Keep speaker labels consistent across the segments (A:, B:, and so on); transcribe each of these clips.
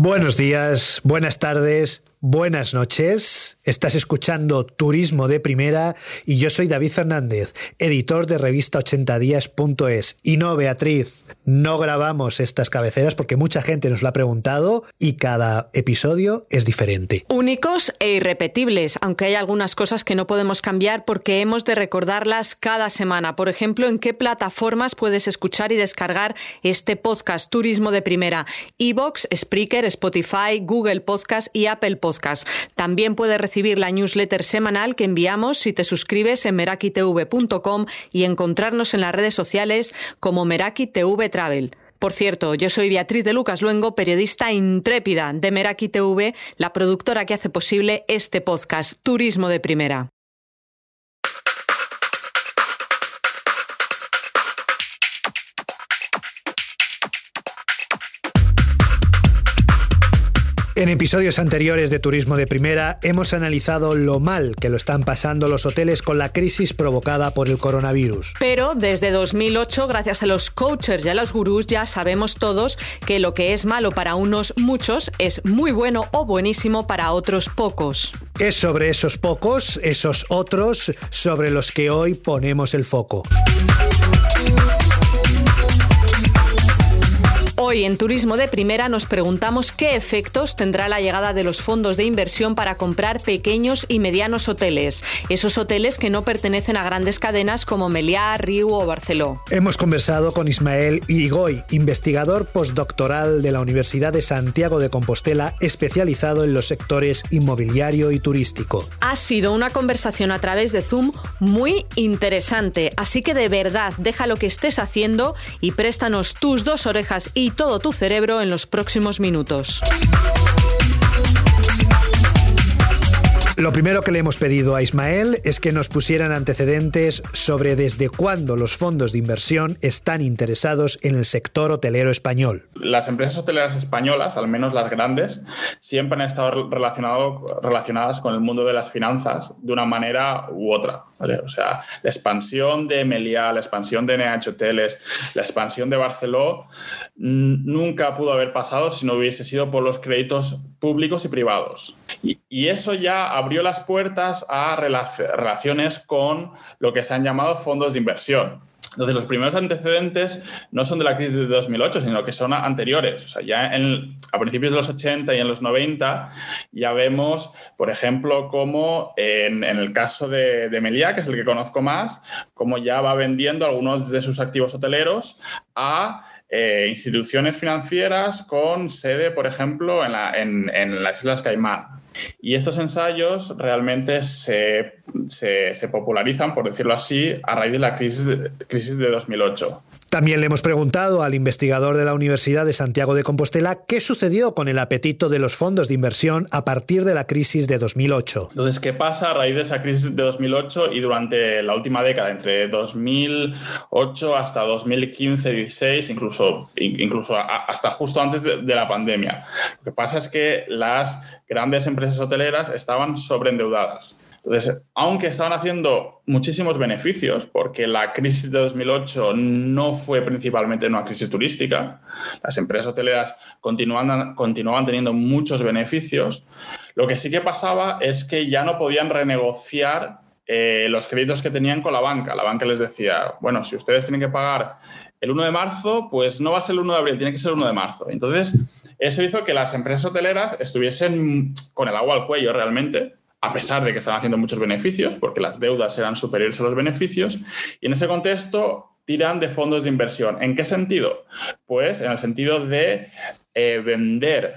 A: Buenos días, buenas tardes, buenas noches. Estás escuchando Turismo de Primera y yo soy David Fernández, editor de revista 80días.es. Y no, Beatriz, no grabamos estas cabeceras porque mucha gente nos lo ha preguntado y cada episodio es diferente.
B: Únicos e irrepetibles, aunque hay algunas cosas que no podemos cambiar porque hemos de recordarlas cada semana. Por ejemplo, en qué plataformas puedes escuchar y descargar este podcast Turismo de Primera. Evox, Spreaker, Spotify, Google Podcast y Apple Podcast. También puedes recibir la newsletter semanal que enviamos si te suscribes en merakitv.com y encontrarnos en las redes sociales como Meraki TV Travel. Por cierto, yo soy Beatriz de Lucas Luengo, periodista intrépida de Meraki TV, la productora que hace posible este podcast Turismo de Primera.
A: En episodios anteriores de Turismo de Primera hemos analizado lo mal que lo están pasando los hoteles con la crisis provocada por el coronavirus.
B: Pero desde 2008, gracias a los coaches y a los gurús, ya sabemos todos que lo que es malo para unos muchos es muy bueno o buenísimo para otros pocos.
A: Es sobre esos pocos, esos otros, sobre los que hoy ponemos el foco.
B: Hoy en Turismo de Primera nos preguntamos qué efectos tendrá la llegada de los fondos de inversión para comprar pequeños y medianos hoteles, esos hoteles que no pertenecen a grandes cadenas como Meliá, Riu o Barceló.
A: Hemos conversado con Ismael Irigoy, investigador postdoctoral de la Universidad de Santiago de Compostela, especializado en los sectores inmobiliario y turístico.
B: Ha sido una conversación a través de Zoom muy interesante, así que de verdad deja lo que estés haciendo y préstanos tus dos orejas y todo tu cerebro en los próximos minutos.
A: Lo primero que le hemos pedido a Ismael es que nos pusieran antecedentes sobre desde cuándo los fondos de inversión están interesados en el sector hotelero español.
C: Las empresas hoteleras españolas, al menos las grandes, siempre han estado relacionadas con el mundo de las finanzas de una manera u otra. O sea, la expansión de Meliá, la expansión de NH Hoteles, la expansión de Barceló nunca pudo haber pasado si no hubiese sido por los créditos públicos y privados. Y, y eso ya abrió las puertas a relaciones con lo que se han llamado fondos de inversión. Entonces, los primeros antecedentes no son de la crisis de 2008, sino que son anteriores. O sea, ya en, a principios de los 80 y en los 90 ya vemos, por ejemplo, cómo en, el caso de, Meliá, que es el que conozco más, cómo ya va vendiendo algunos de sus activos hoteleros a eh, instituciones financieras con sede, por ejemplo, en, en las Islas Caimán. Y estos ensayos realmente se, se, popularizan, por decirlo así, a raíz de la crisis de, crisis de 2008.
A: También le hemos preguntado al investigador de la Universidad de Santiago de Compostela qué sucedió con el apetito de los fondos de inversión a partir de la crisis de 2008.
C: Entonces, ¿qué pasa a raíz de esa crisis de 2008 y durante la última década, entre 2008 hasta 2015-16, incluso, incluso hasta justo antes de, de la pandemia? Lo que pasa es que las grandes empresas hoteleras estaban sobreendeudadas. Entonces, aunque estaban haciendo muchísimos beneficios, porque la crisis de 2008 no fue principalmente una crisis turística, las empresas hoteleras continuaban, continuaban teniendo muchos beneficios, lo que sí que pasaba es que ya no podían renegociar eh, los créditos que tenían con la banca. La banca les decía, bueno, si ustedes tienen que pagar el 1 de marzo, pues no va a ser el 1 de abril, tiene que ser el 1 de marzo. Entonces, eso hizo que las empresas hoteleras estuviesen con el agua al cuello realmente, a pesar de que estaban haciendo muchos beneficios, porque las deudas eran superiores a los beneficios, y en ese contexto tiran de fondos de inversión. ¿En qué sentido? Pues en el sentido de eh, vender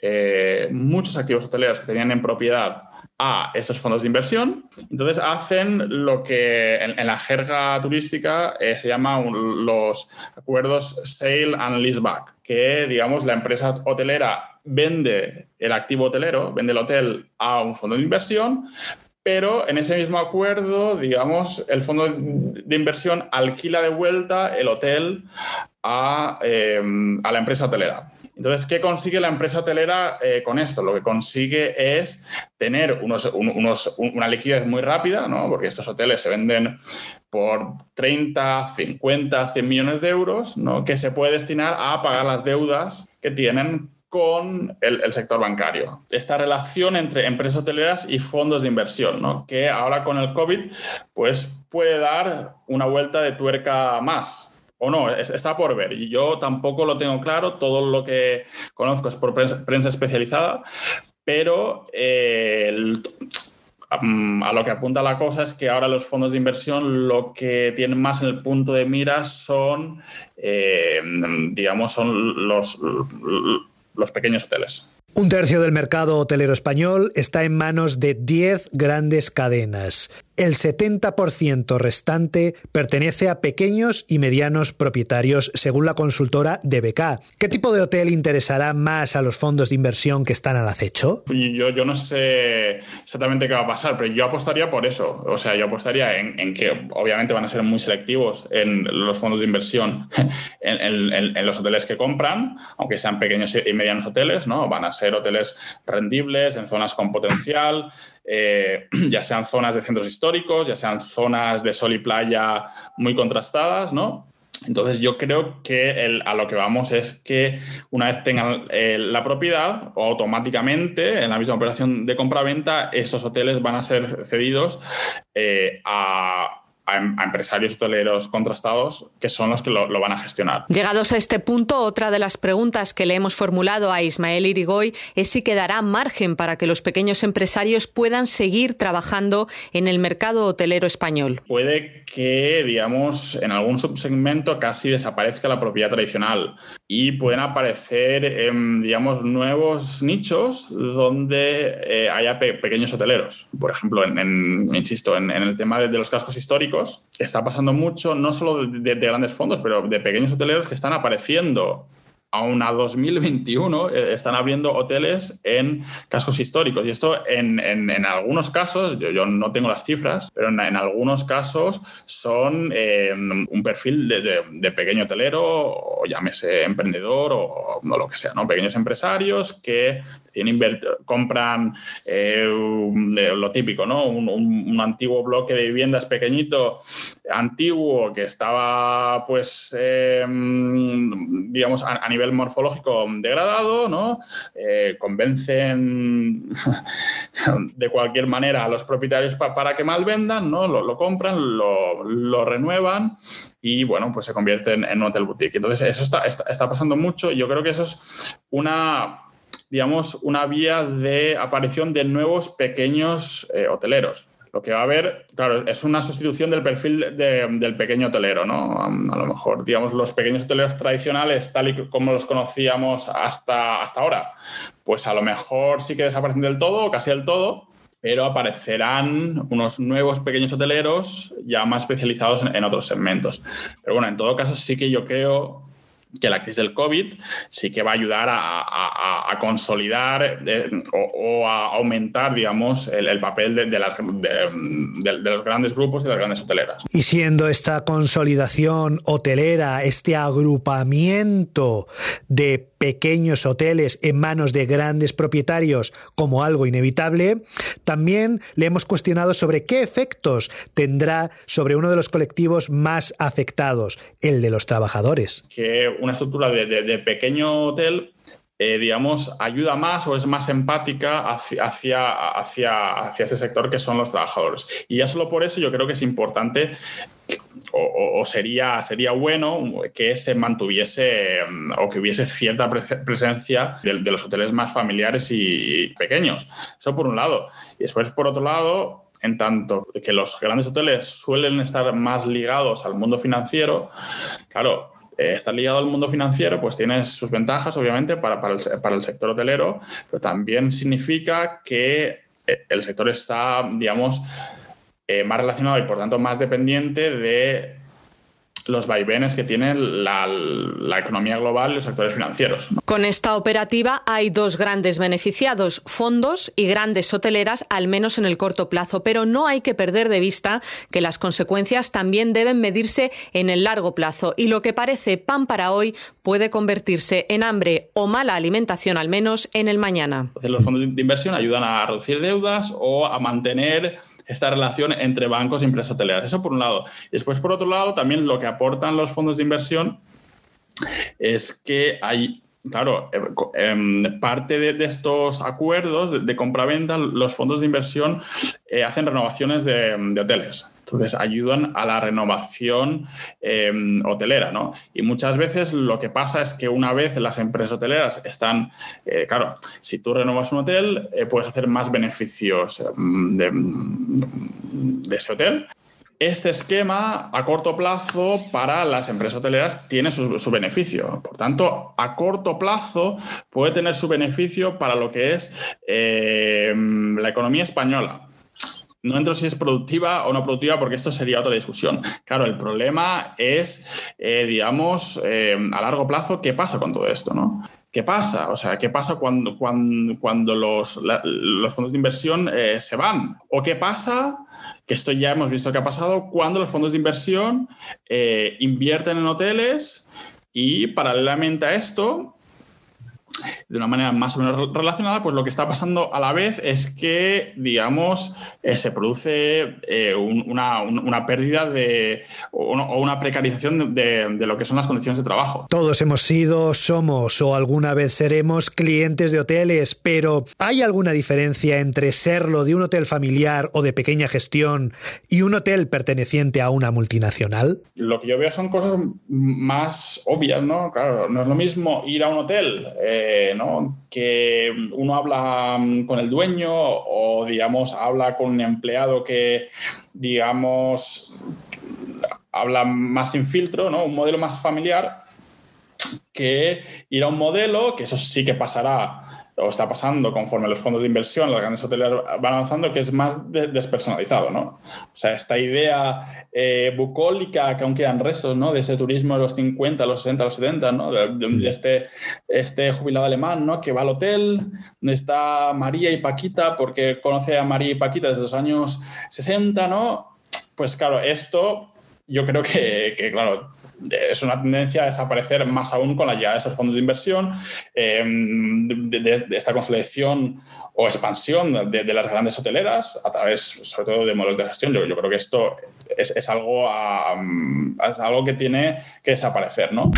C: eh, muchos activos hoteleros que tenían en propiedad a esos fondos de inversión. Entonces hacen lo que en, la jerga turística eh, se llama los acuerdos sale and leaseback, que digamos la empresa hotelera vende el activo hotelero, vende el hotel a un fondo de inversión, pero en ese mismo acuerdo, digamos, el fondo de inversión alquila de vuelta el hotel a, eh, a la empresa hotelera. Entonces, ¿qué consigue la empresa hotelera eh, con esto? Lo que consigue es tener unos, una liquidez muy rápida, ¿no? porque estos hoteles se venden por 30, 50, 100 millones de euros, ¿no? que se puede destinar a pagar las deudas que tienen con el, sector bancario. Esta relación entre empresas hoteleras y fondos de inversión, ¿no? que ahora con el COVID pues, puede dar una vuelta de tuerca más o no, está por ver. Yo tampoco lo tengo claro, todo lo que conozco es por prensa, especializada, pero eh, a lo que apunta la cosa es que ahora los fondos de inversión lo que tienen más en el punto de mira son, eh, digamos, son los pequeños hoteles.
A: Un tercio del mercado hotelero español está en manos de 10 grandes cadenas. El 70% restante pertenece a pequeños y medianos propietarios, según la consultora DBK. ¿Qué tipo de hotel interesará más a los fondos de inversión que están al acecho?
C: Yo, no sé exactamente qué va a pasar, pero yo apostaría por eso. O sea, yo apostaría en, que obviamente van a ser muy selectivos en los fondos de inversión, en, los hoteles que compran, aunque sean pequeños y medianos hoteles, ¿no? Van a ser hoteles rendibles, en zonas con potencial, eh, ya sean zonas de centros históricos, ya sean zonas de sol y playa muy contrastadas, ¿no? Entonces yo creo que a lo que vamos es que una vez tengan eh, la propiedad, automáticamente en la misma operación de compra-venta, estos hoteles van a ser cedidos eh, a a, empresarios hoteleros contrastados que son los que lo, van a gestionar.
B: Llegados a este punto, otra de las preguntas que le hemos formulado a Ismael Irigoy es si quedará margen para que los pequeños empresarios puedan seguir trabajando en el mercado hotelero español.
C: Puede que, digamos, en algún subsegmento casi desaparezca la propiedad tradicional y pueden aparecer, em, digamos, nuevos nichos donde eh, haya pequeños hoteleros. Por ejemplo, en, insisto, en, el tema de los cascos históricos, está pasando mucho, no solo de, grandes fondos, pero de pequeños hoteleros que están apareciendo aún a 2021 eh, están abriendo hoteles en cascos históricos. Y esto en, algunos casos, yo, no tengo las cifras, pero en, algunos casos son eh, un perfil de, pequeño hotelero, o llámese emprendedor, o, no lo que sea, ¿no? Pequeños empresarios que compran eh, lo típico, ¿no? Un, antiguo bloque de viviendas pequeñito, antiguo, que estaba, pues, digamos, a nivel morfológico degradado, ¿no? Eh, convencen de cualquier manera a los propietarios para que mal vendan, ¿no? Lo, compran, lo, renuevan y bueno, pues se convierten en un hotel boutique. Entonces, eso está, está, pasando mucho y yo creo que eso es una digamos, una vía de aparición de nuevos pequeños eh, hoteleros. Lo que va a haber, claro, es una sustitución del perfil del pequeño hotelero, ¿no? A lo mejor, digamos, los pequeños hoteleros tradicionales, tal y como los conocíamos hasta, hasta ahora, pues a lo mejor sí que desaparecen del todo, casi del todo, pero aparecerán unos nuevos pequeños hoteleros ya más especializados en, en, otros segmentos. Pero bueno, en todo caso sí que yo creo que la crisis del COVID sí que va a ayudar a, consolidar eh, o, a aumentar, digamos, el, papel de, las, de, los grandes grupos y de las grandes hoteleras.
A: Y siendo esta consolidación hotelera, este agrupamiento de pequeños hoteles en manos de grandes propietarios como algo inevitable, también le hemos cuestionado sobre qué efectos tendrá sobre uno de los colectivos más afectados, el de los trabajadores.
C: Que una estructura de, pequeño hotel eh, digamos, ayuda más o es más empática hacia, hacia, hacia, ese sector que son los trabajadores. Y ya solo por eso yo creo que es importante o, sería, sería bueno que se mantuviese o que hubiese cierta presencia de, los hoteles más familiares y pequeños. Eso por un lado. Y después, por otro lado, en tanto que los grandes hoteles suelen estar más ligados al mundo financiero, claro, eh, estar ligado al mundo financiero, pues tiene sus ventajas, obviamente, para, el sector hotelero, pero también significa que eh, el sector está, digamos, eh, más relacionado y por tanto más dependiente de los vaivenes que tiene la, economía global y los actores financieros.
B: Con esta operativa hay dos grandes beneficiados, fondos y grandes hoteleras, al menos en el corto plazo, pero no hay que perder de vista que las consecuencias también deben medirse en el largo plazo y lo que parece pan para hoy puede convertirse en hambre o mala alimentación al menos en el mañana.
C: los fondos de inversión ayudan a reducir deudas o a mantener esta relación entre bancos y empresas hoteleras. Eso por un lado. Después, por otro lado, también lo que aportan los fondos de inversión es que hay claro, eh, em, parte de, estos acuerdos de, compra-venta, los fondos de inversión eh, hacen renovaciones de, hoteles. Entonces, ayudan a la renovación em, hotelera, ¿no? Y muchas veces lo que pasa es que una vez las empresas hoteleras están, eh, claro, si tú renovas un hotel, puedes hacer más beneficios em, de ese hotel este esquema a corto plazo para las empresas hoteleras tiene su, beneficio. Por tanto, a corto plazo puede tener su beneficio para lo que es eh, la economía española. No entro si es productiva o no productiva porque esto sería otra discusión. Claro, el problema es, eh, digamos, eh, a largo plazo, ¿qué pasa con todo esto? ¿no? ¿Qué pasa? O sea, ¿qué pasa cuando, cuando, cuando los, los, fondos de inversión se van? ¿O qué pasa que esto ya hemos visto que ha pasado cuando los fondos de inversión eh, invierten en hoteles y paralelamente a esto de una manera más o menos relacionada, pues lo que está pasando a la vez es que, digamos, eh, se produce eh, una, pérdida de, o, una precarización de, lo que son las condiciones de trabajo.
A: Todos hemos sido, somos o alguna vez seremos clientes de hoteles, pero ¿hay alguna diferencia entre serlo de un hotel familiar o de pequeña gestión y un hotel perteneciente a una multinacional?
C: Lo que yo veo son cosas más obvias, ¿no? Claro, no es lo mismo ir a un hotel. Eh, que uno habla mm, con el dueño o, digamos, habla con un empleado que, digamos, habla más sin filtro, ¿no? Un modelo más familiar que ir a un modelo, que eso sí que pasará o está pasando conforme los fondos de inversión, las grandes hoteleras van avanzando, que es más despersonalizado, ¿no? O sea, esta idea eh, bucólica que aún quedan restos, ¿no? De ese turismo de los 50, los 60, los 70, ¿no? De, este, este jubilado alemán, ¿no? Que va al hotel, donde está María y Paquita, porque conoce a María y Paquita desde los años 60, ¿no? Pues claro, esto yo creo que, que claro, es una tendencia a desaparecer más aún con la llegada de esos fondos de inversión, eh, de, esta consolidación o expansión de, las grandes hoteleras a través, sobre todo, de modelos de gestión. Yo, creo que esto es, algo, es algo que tiene que desaparecer, ¿no?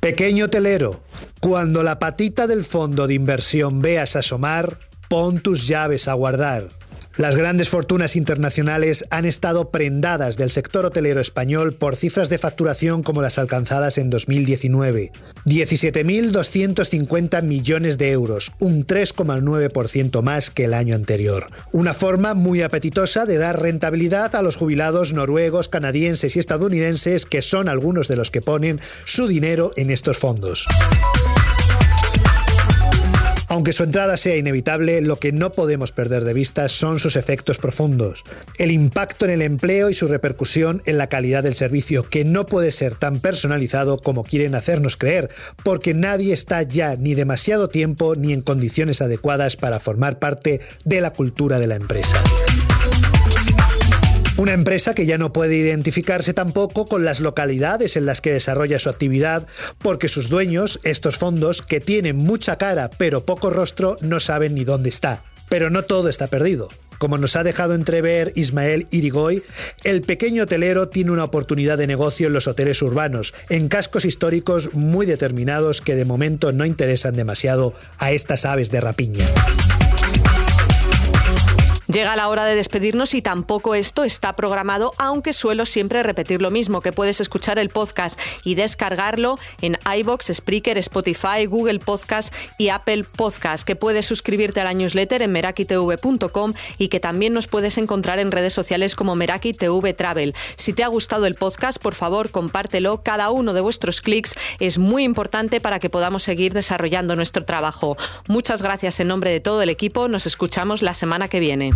A: Pequeño hotelero, cuando la patita del fondo de inversión veas asomar, pon tus llaves a guardar. Las grandes fortunas internacionales han estado prendadas del sector hotelero español por cifras de facturación como las alcanzadas en 2019. 17.250 millones de euros, un 3,9% más que el año anterior. Una forma muy apetitosa de dar rentabilidad a los jubilados noruegos, canadienses y estadounidenses que son algunos de los que ponen su dinero en estos fondos. Aunque su entrada sea inevitable, lo que no podemos perder de vista son sus efectos profundos. El impacto en el empleo y su repercusión en la calidad del servicio, que no puede ser tan personalizado como quieren hacernos creer, porque nadie está ya ni demasiado tiempo ni en condiciones adecuadas para formar parte de la cultura de la empresa. Una empresa que ya no puede identificarse tampoco con las localidades en las que desarrolla su actividad, porque sus dueños, estos fondos, que tienen mucha cara pero poco rostro, no saben ni dónde está. Pero no todo está perdido. Como nos ha dejado entrever Ismael Irigoy, el pequeño hotelero tiene una oportunidad de negocio en los hoteles urbanos, en cascos históricos muy determinados que de momento no interesan demasiado a estas aves de rapiña.
B: Llega la hora de despedirnos y tampoco esto está programado, aunque suelo siempre repetir lo mismo, que puedes escuchar el podcast y descargarlo en iBox, Spreaker, Spotify, Google Podcast y Apple Podcast, que puedes suscribirte a la newsletter en merakitv.com y que también nos puedes encontrar en redes sociales como Meraki TV Travel. Si te ha gustado el podcast, por favor, compártelo. Cada uno de vuestros clics es muy importante para que podamos seguir desarrollando nuestro trabajo. Muchas gracias en nombre de todo el equipo. Nos escuchamos la semana que viene.